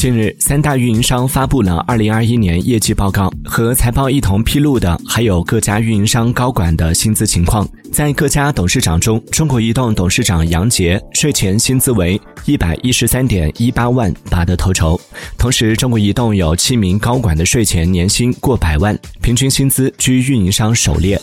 近日三大运营商发布了二零二一年业绩报告和财报一同披露的还有各家运营商高管的薪资情况。在各家董事长中中国移动董事长杨杰税前薪资为一百一十三点一八万拔得头筹。同时中国移动有七名高管的税前年薪过百万平均薪资居运营商首列。